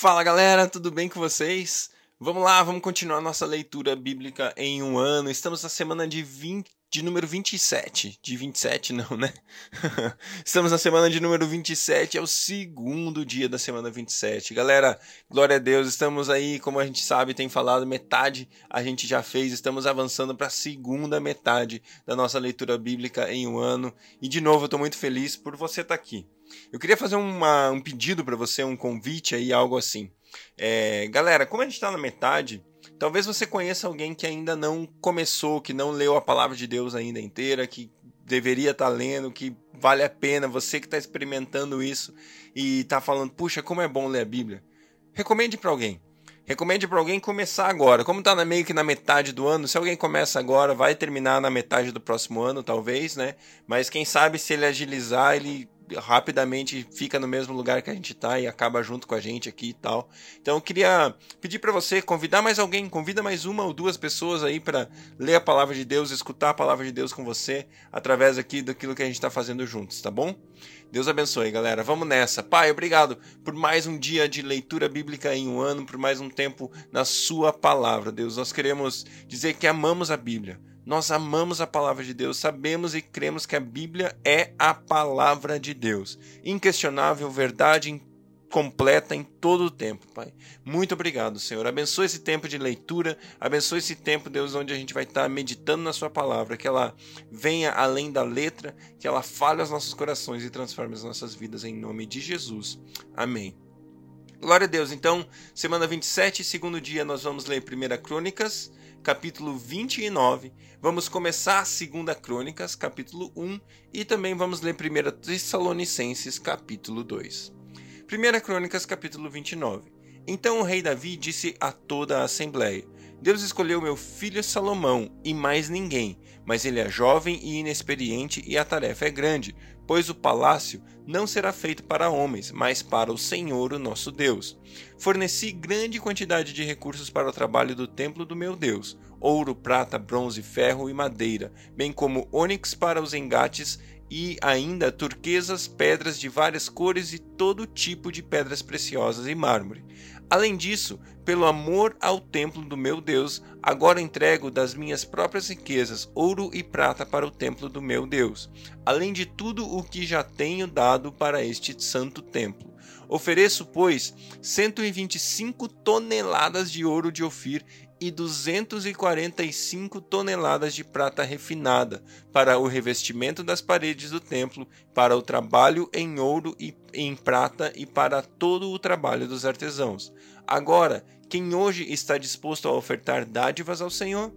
Fala galera, tudo bem com vocês? Vamos lá, vamos continuar nossa leitura bíblica em um ano. Estamos na semana de 20, de número 27. De 27 não, né? Estamos na semana de número 27, é o segundo dia da semana 27. Galera, glória a Deus, estamos aí, como a gente sabe, tem falado, metade a gente já fez, estamos avançando para a segunda metade da nossa leitura bíblica em um ano. E de novo, eu estou muito feliz por você estar tá aqui. Eu queria fazer uma, um pedido para você, um convite aí, algo assim. É, galera, como a gente está na metade, Talvez você conheça alguém que ainda não começou, que não leu a palavra de Deus ainda inteira, que deveria estar tá lendo, que vale a pena, você que está experimentando isso e está falando, puxa, como é bom ler a Bíblia. Recomende para alguém. Recomende para alguém começar agora. Como está meio que na metade do ano, se alguém começa agora, vai terminar na metade do próximo ano, talvez, né? Mas quem sabe se ele agilizar, ele rapidamente fica no mesmo lugar que a gente está e acaba junto com a gente aqui e tal. Então eu queria pedir para você convidar mais alguém, convida mais uma ou duas pessoas aí para ler a palavra de Deus, escutar a palavra de Deus com você através aqui daquilo que a gente está fazendo juntos, tá bom? Deus abençoe, galera. Vamos nessa. Pai, obrigado por mais um dia de leitura bíblica em um ano, por mais um tempo na Sua palavra, Deus. Nós queremos dizer que amamos a Bíblia nós amamos a palavra de Deus, sabemos e cremos que a Bíblia é a palavra de Deus. Inquestionável, verdade completa em todo o tempo, Pai. Muito obrigado, Senhor. Abençoe esse tempo de leitura, abençoe esse tempo, Deus, onde a gente vai estar meditando na Sua palavra, que ela venha além da letra, que ela fale aos nossos corações e transforme as nossas vidas em nome de Jesus. Amém. Glória a Deus. Então, semana 27, segundo dia, nós vamos ler 1 Crônicas, capítulo 29. Vamos começar a segunda Crônicas, capítulo 1, e também vamos ler 1 Tessalonicenses, capítulo 2. 1 Crônicas, capítulo 29. Então o rei Davi disse a toda a assembleia: Deus escolheu meu filho Salomão e mais ninguém, mas ele é jovem e inexperiente e a tarefa é grande, pois o palácio não será feito para homens, mas para o Senhor, o nosso Deus. Forneci grande quantidade de recursos para o trabalho do templo do meu Deus: ouro, prata, bronze, ferro e madeira, bem como ônix para os engates e ainda turquesas, pedras de várias cores e todo tipo de pedras preciosas e mármore. Além disso, pelo amor ao templo do meu Deus, agora entrego das minhas próprias riquezas ouro e prata para o templo do meu Deus, além de tudo o que já tenho dado para este santo templo. Ofereço, pois, 125 toneladas de ouro de Ofir e 245 toneladas de prata refinada para o revestimento das paredes do templo, para o trabalho em ouro e em prata e para todo o trabalho dos artesãos. Agora, quem hoje está disposto a ofertar dádivas ao Senhor?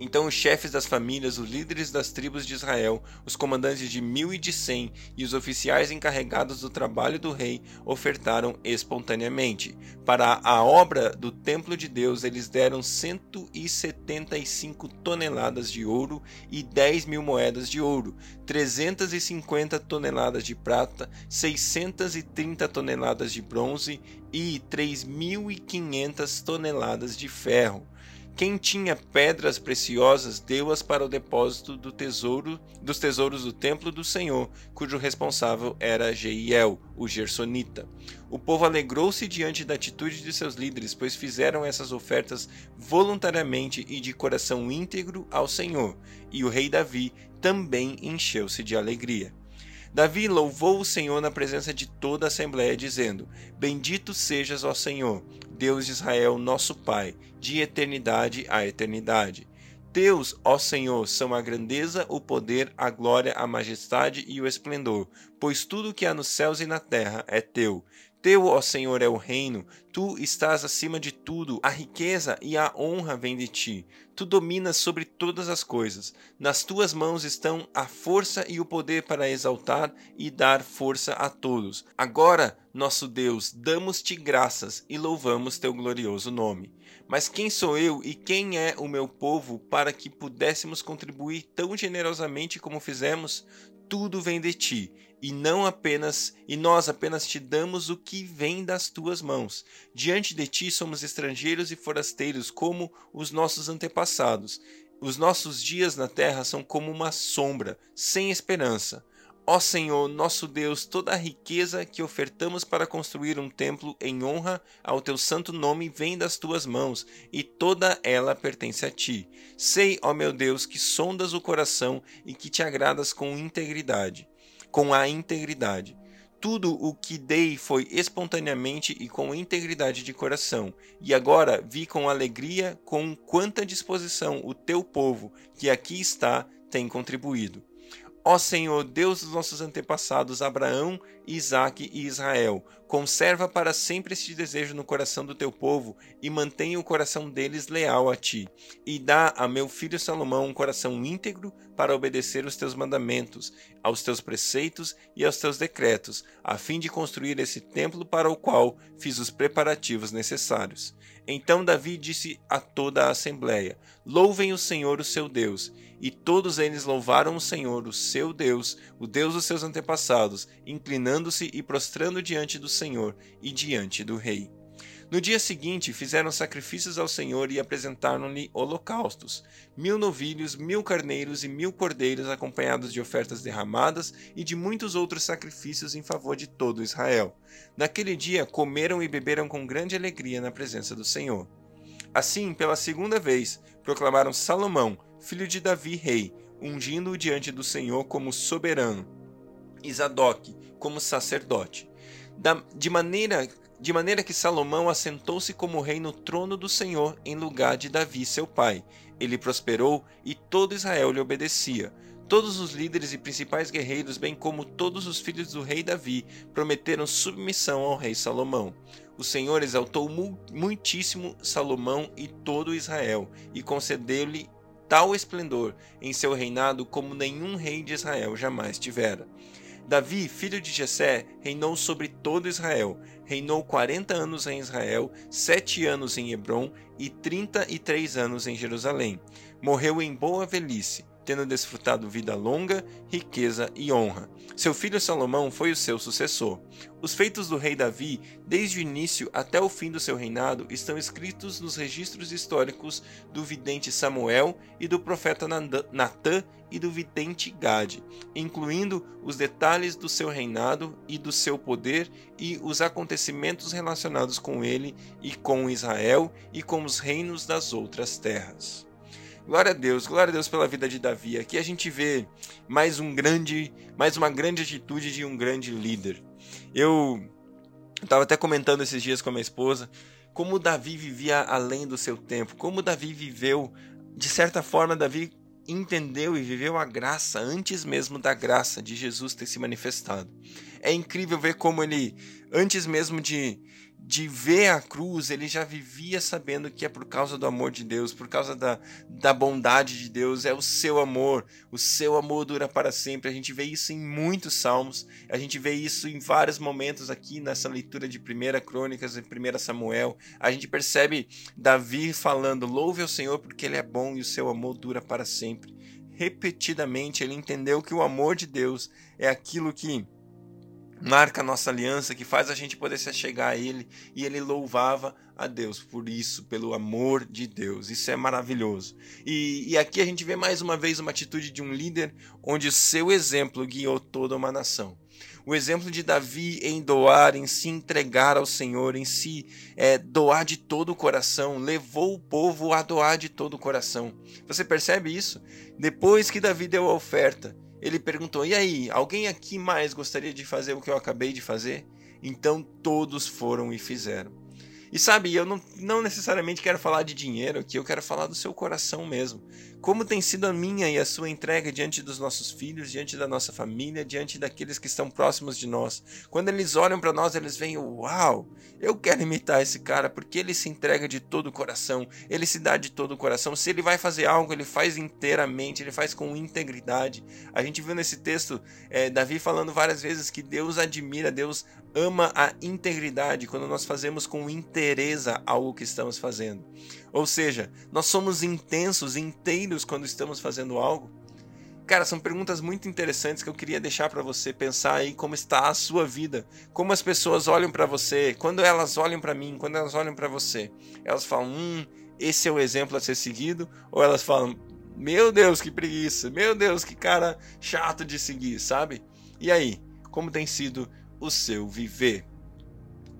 Então os chefes das famílias, os líderes das tribos de Israel, os comandantes de mil e de cem e os oficiais encarregados do trabalho do rei ofertaram espontaneamente. Para a obra do templo de Deus, eles deram 175 toneladas de ouro e 10 mil moedas de ouro, 350 toneladas de prata, 630 toneladas de bronze e 3.500 toneladas de ferro. Quem tinha pedras preciosas deu-as para o depósito do tesouro dos tesouros do templo do Senhor, cujo responsável era Jeiel, o Gersonita. O povo alegrou-se diante da atitude de seus líderes, pois fizeram essas ofertas voluntariamente e de coração íntegro ao Senhor, e o rei Davi também encheu-se de alegria. Davi louvou o Senhor na presença de toda a assembléia, dizendo: Bendito sejas, ó Senhor, Deus de Israel, nosso Pai, de eternidade a eternidade. Teus, ó Senhor, são a grandeza, o poder, a glória, a majestade e o esplendor, pois tudo que há nos céus e na terra é teu. Teu, ó Senhor, é o reino, tu estás acima de tudo, a riqueza e a honra vêm de ti. Tu dominas sobre todas as coisas. Nas tuas mãos estão a força e o poder para exaltar e dar força a todos. Agora, nosso Deus, damos-te graças e louvamos teu glorioso nome. Mas quem sou eu e quem é o meu povo para que pudéssemos contribuir tão generosamente como fizemos? Tudo vem de ti e não apenas e nós apenas te damos o que vem das tuas mãos. Diante de ti somos estrangeiros e forasteiros como os nossos antepassados. Os nossos dias na terra são como uma sombra, sem esperança. Ó Senhor, nosso Deus, toda a riqueza que ofertamos para construir um templo em honra ao teu santo nome vem das tuas mãos, e toda ela pertence a ti. Sei, ó meu Deus, que sondas o coração e que te agradas com integridade, com a integridade. Tudo o que dei foi espontaneamente e com integridade de coração, e agora vi com alegria com quanta disposição o teu povo, que aqui está, tem contribuído. Ó Senhor, Deus dos nossos antepassados, Abraão, Isaque e Israel, conserva para sempre este desejo no coração do teu povo e mantenha o coração deles leal a ti. E dá a meu filho Salomão um coração íntegro para obedecer os teus mandamentos, aos teus preceitos e aos teus decretos, a fim de construir esse templo para o qual fiz os preparativos necessários. Então Davi disse a toda a assembleia: Louvem o Senhor, o seu Deus. E todos eles louvaram o Senhor, o seu Deus, o Deus dos seus antepassados, inclinando-se e prostrando diante do Senhor e diante do rei. No dia seguinte, fizeram sacrifícios ao Senhor e apresentaram-lhe holocaustos: mil novilhos, mil carneiros e mil cordeiros, acompanhados de ofertas derramadas e de muitos outros sacrifícios em favor de todo Israel. Naquele dia, comeram e beberam com grande alegria na presença do Senhor. Assim, pela segunda vez, proclamaram Salomão, filho de Davi, rei, ungindo-o diante do Senhor como soberano, e Zadok como sacerdote. Da, de maneira de maneira que Salomão assentou-se como rei no trono do Senhor em lugar de Davi, seu pai. Ele prosperou e todo Israel lhe obedecia. Todos os líderes e principais guerreiros, bem como todos os filhos do rei Davi, prometeram submissão ao rei Salomão. O Senhor exaltou muitíssimo Salomão e todo Israel, e concedeu-lhe tal esplendor em seu reinado como nenhum rei de Israel jamais tivera. Davi, filho de Jessé, reinou sobre todo Israel. Reinou quarenta anos em Israel, sete anos em Hebron e trinta e três anos em Jerusalém. Morreu em boa velhice tendo desfrutado vida longa, riqueza e honra. Seu filho Salomão foi o seu sucessor. Os feitos do rei Davi, desde o início até o fim do seu reinado, estão escritos nos registros históricos do vidente Samuel e do profeta Natã e do vidente Gade, incluindo os detalhes do seu reinado e do seu poder e os acontecimentos relacionados com ele e com Israel e com os reinos das outras terras. Glória a Deus, glória a Deus pela vida de Davi. Aqui a gente vê mais um grande, mais uma grande atitude de um grande líder. Eu estava até comentando esses dias com a minha esposa como Davi vivia além do seu tempo, como Davi viveu, de certa forma, Davi entendeu e viveu a graça antes mesmo da graça de Jesus ter se manifestado. É incrível ver como ele, antes mesmo de de ver a cruz, ele já vivia sabendo que é por causa do amor de Deus, por causa da, da bondade de Deus, é o seu amor, o seu amor dura para sempre. A gente vê isso em muitos salmos, a gente vê isso em vários momentos aqui nessa leitura de 1 Crônicas e 1 Samuel. A gente percebe Davi falando: louve ao Senhor porque ele é bom e o seu amor dura para sempre. Repetidamente ele entendeu que o amor de Deus é aquilo que marca a nossa aliança, que faz a gente poder se achegar a Ele, e ele louvava a Deus por isso, pelo amor de Deus. Isso é maravilhoso. E, e aqui a gente vê mais uma vez uma atitude de um líder onde o seu exemplo guiou toda uma nação. O exemplo de Davi em doar, em se entregar ao Senhor, em se é, doar de todo o coração, levou o povo a doar de todo o coração. Você percebe isso? Depois que Davi deu a oferta, ele perguntou: E aí, alguém aqui mais gostaria de fazer o que eu acabei de fazer? Então todos foram e fizeram. E sabe, eu não, não necessariamente quero falar de dinheiro aqui, eu quero falar do seu coração mesmo. Como tem sido a minha e a sua entrega diante dos nossos filhos, diante da nossa família, diante daqueles que estão próximos de nós. Quando eles olham para nós, eles veem: Uau, eu quero imitar esse cara porque ele se entrega de todo o coração, ele se dá de todo o coração. Se ele vai fazer algo, ele faz inteiramente, ele faz com integridade. A gente viu nesse texto é, Davi falando várias vezes que Deus admira, Deus ama a integridade quando nós fazemos com interesa algo que estamos fazendo. Ou seja, nós somos intensos, inteiros quando estamos fazendo algo. Cara, são perguntas muito interessantes que eu queria deixar para você pensar aí como está a sua vida, como as pessoas olham para você, quando elas olham para mim, quando elas olham para você, elas falam: "Hum, esse é o exemplo a ser seguido", ou elas falam: "Meu Deus, que preguiça. Meu Deus, que cara chato de seguir", sabe? E aí, como tem sido o seu viver?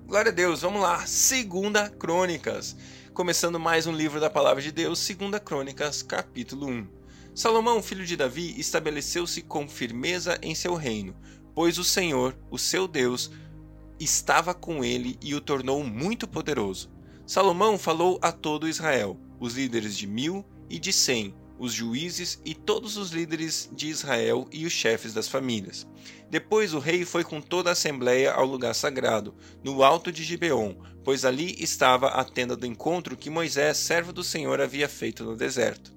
Glória a Deus, vamos lá. Segunda Crônicas. Começando mais um livro da palavra de Deus, Segunda Crônicas, capítulo 1. Salomão, filho de Davi, estabeleceu-se com firmeza em seu reino, pois o Senhor, o seu Deus, estava com ele e o tornou muito poderoso. Salomão falou a todo Israel, os líderes de mil e de cem, os juízes e todos os líderes de Israel e os chefes das famílias. Depois o rei foi com toda a assembleia ao lugar sagrado, no alto de Gibeon, pois ali estava a tenda do encontro que Moisés, servo do Senhor, havia feito no deserto.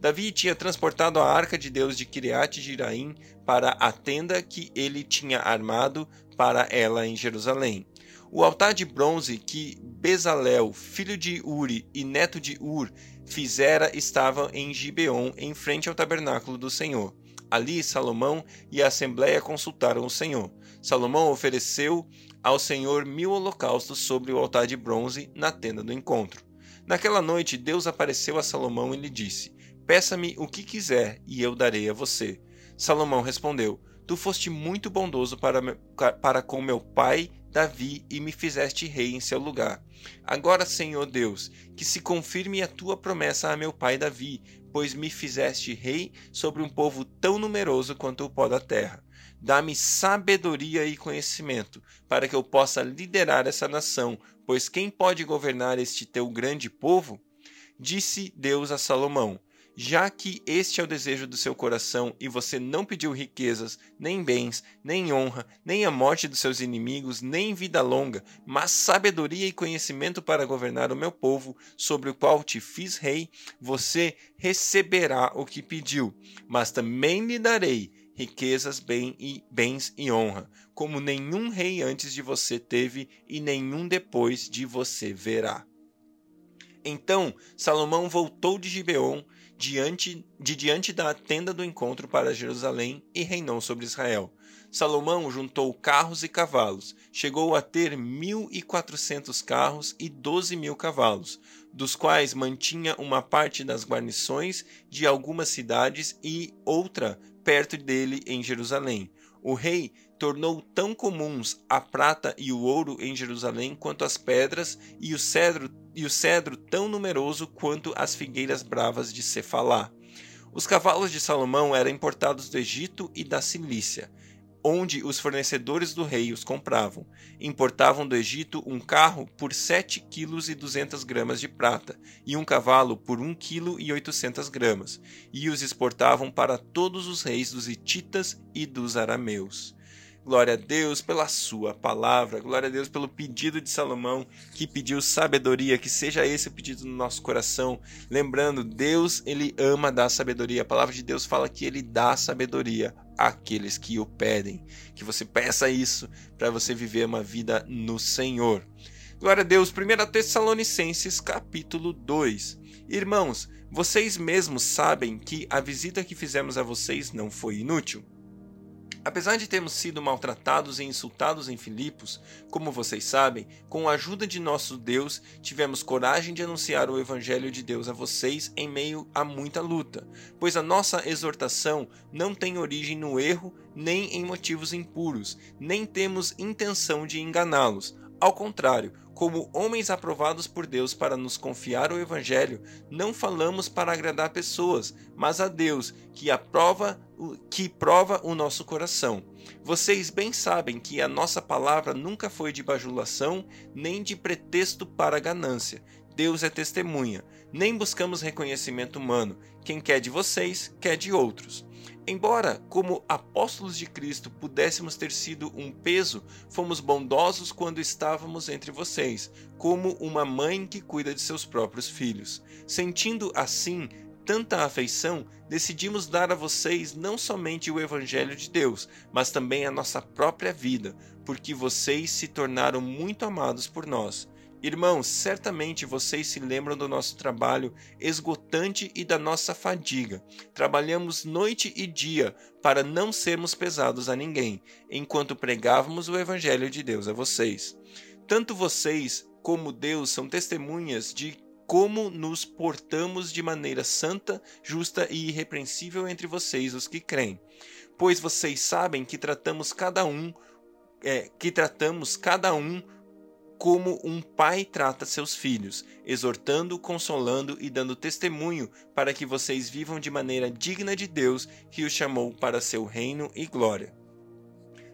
Davi tinha transportado a arca de Deus de Kiriat Jiraim para a tenda que ele tinha armado para ela em Jerusalém. O altar de bronze que Bezalel, filho de Uri e neto de Ur, fizera estava em Gibeon, em frente ao tabernáculo do Senhor. Ali Salomão e a assembleia consultaram o Senhor. Salomão ofereceu ao Senhor mil holocaustos sobre o altar de bronze na tenda do encontro. Naquela noite Deus apareceu a Salomão e lhe disse: Peça-me o que quiser e eu darei a você. Salomão respondeu: Tu foste muito bondoso para, para com meu pai Davi e me fizeste rei em seu lugar. Agora, Senhor Deus, que se confirme a tua promessa a meu pai Davi, pois me fizeste rei sobre um povo tão numeroso quanto o pó da terra. Dá-me sabedoria e conhecimento, para que eu possa liderar essa nação, pois quem pode governar este teu grande povo? Disse Deus a Salomão: já que este é o desejo do seu coração e você não pediu riquezas, nem bens, nem honra, nem a morte dos seus inimigos, nem vida longa, mas sabedoria e conhecimento para governar o meu povo, sobre o qual te fiz rei, você receberá o que pediu, mas também lhe darei riquezas, bem e bens e honra, como nenhum rei antes de você teve e nenhum depois de você verá. Então Salomão voltou de Gibeon diante, de diante da tenda do encontro para Jerusalém e reinou sobre Israel. Salomão juntou carros e cavalos, chegou a ter mil e quatrocentos carros e doze mil cavalos, dos quais mantinha uma parte das guarnições de algumas cidades e outra perto dele em Jerusalém. O rei tornou tão comuns a prata e o ouro em Jerusalém quanto as pedras e o cedro e o cedro tão numeroso quanto as figueiras bravas de Cefalá. Os cavalos de Salomão eram importados do Egito e da Cilícia, onde os fornecedores do rei os compravam. Importavam do Egito um carro por 7 kg e 200 gramas de prata, e um cavalo por 1 kg e 800 gramas, e os exportavam para todos os reis dos Hititas e dos arameus. Glória a Deus pela sua palavra. Glória a Deus pelo pedido de Salomão, que pediu sabedoria, que seja esse o pedido no nosso coração. Lembrando, Deus, ele ama dar sabedoria. A palavra de Deus fala que ele dá sabedoria àqueles que o pedem. Que você peça isso para você viver uma vida no Senhor. Glória a Deus. 1 Tessalonicenses, capítulo 2. Irmãos, vocês mesmos sabem que a visita que fizemos a vocês não foi inútil. Apesar de termos sido maltratados e insultados em Filipos, como vocês sabem, com a ajuda de nosso Deus, tivemos coragem de anunciar o Evangelho de Deus a vocês em meio a muita luta, pois a nossa exortação não tem origem no erro nem em motivos impuros, nem temos intenção de enganá-los. Ao contrário, como homens aprovados por Deus para nos confiar o Evangelho, não falamos para agradar pessoas, mas a Deus, que aprova, que prova o nosso coração. Vocês bem sabem que a nossa palavra nunca foi de bajulação, nem de pretexto para ganância. Deus é testemunha. Nem buscamos reconhecimento humano. Quem quer de vocês, quer de outros. Embora, como apóstolos de Cristo, pudéssemos ter sido um peso, fomos bondosos quando estávamos entre vocês, como uma mãe que cuida de seus próprios filhos. Sentindo assim tanta afeição, decidimos dar a vocês não somente o Evangelho de Deus, mas também a nossa própria vida, porque vocês se tornaram muito amados por nós. Irmãos, certamente vocês se lembram do nosso trabalho esgotante e da nossa fadiga. Trabalhamos noite e dia para não sermos pesados a ninguém, enquanto pregávamos o Evangelho de Deus a vocês. Tanto vocês como Deus são testemunhas de como nos portamos de maneira santa, justa e irrepreensível entre vocês, os que creem. Pois vocês sabem que tratamos cada um, é, que tratamos cada um como um pai trata seus filhos, exortando, consolando e dando testemunho para que vocês vivam de maneira digna de Deus que os chamou para seu reino e glória.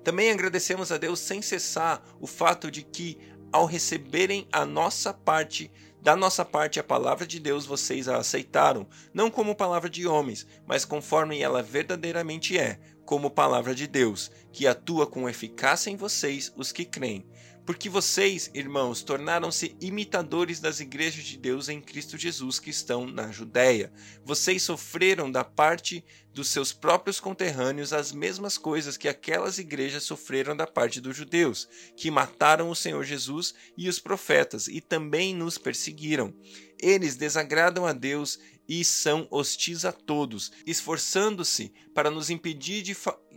Também agradecemos a Deus sem cessar o fato de que, ao receberem a nossa parte, da nossa parte a palavra de Deus, vocês a aceitaram, não como palavra de homens, mas conforme ela verdadeiramente é, como palavra de Deus, que atua com eficácia em vocês, os que creem. Porque vocês, irmãos, tornaram-se imitadores das igrejas de Deus em Cristo Jesus que estão na Judéia. Vocês sofreram da parte dos seus próprios conterrâneos as mesmas coisas que aquelas igrejas sofreram da parte dos judeus, que mataram o Senhor Jesus e os profetas e também nos perseguiram. Eles desagradam a Deus e são hostis a todos, esforçando-se para nos impedir de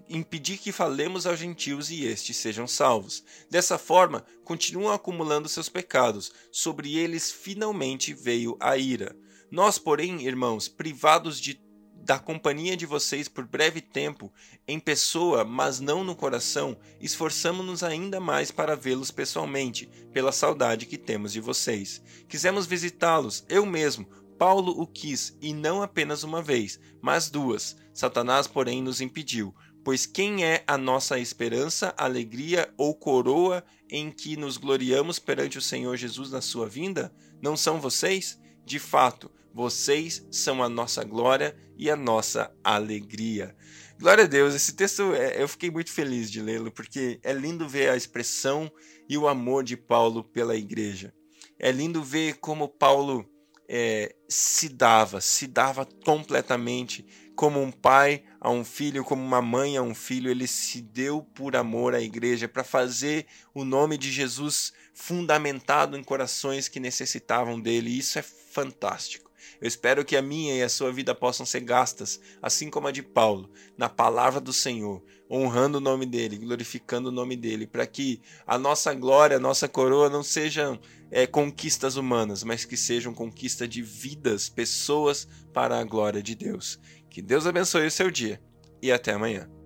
impedir que falemos aos gentios e estes sejam salvos. Dessa forma, continuam acumulando seus pecados, sobre eles finalmente veio a ira. Nós, porém, irmãos, privados de da companhia de vocês por breve tempo, em pessoa, mas não no coração, esforçamo-nos ainda mais para vê-los pessoalmente, pela saudade que temos de vocês. Quisemos visitá-los, eu mesmo, Paulo o quis, e não apenas uma vez, mas duas. Satanás, porém, nos impediu. Pois quem é a nossa esperança, alegria ou coroa em que nos gloriamos perante o Senhor Jesus na sua vinda? Não são vocês? De fato, vocês são a nossa glória e a nossa alegria. Glória a Deus, esse texto é, eu fiquei muito feliz de lê-lo, porque é lindo ver a expressão e o amor de Paulo pela igreja. É lindo ver como Paulo é, se dava, se dava completamente como um pai a um filho, como uma mãe a um filho, ele se deu por amor à igreja, para fazer o nome de Jesus fundamentado em corações que necessitavam dele. Isso é fantástico. Eu espero que a minha e a sua vida possam ser gastas, assim como a de Paulo, na palavra do Senhor, honrando o nome dele, glorificando o nome dele, para que a nossa glória, a nossa coroa não sejam é, conquistas humanas, mas que sejam conquista de vidas, pessoas para a glória de Deus. Que Deus abençoe o seu dia e até amanhã.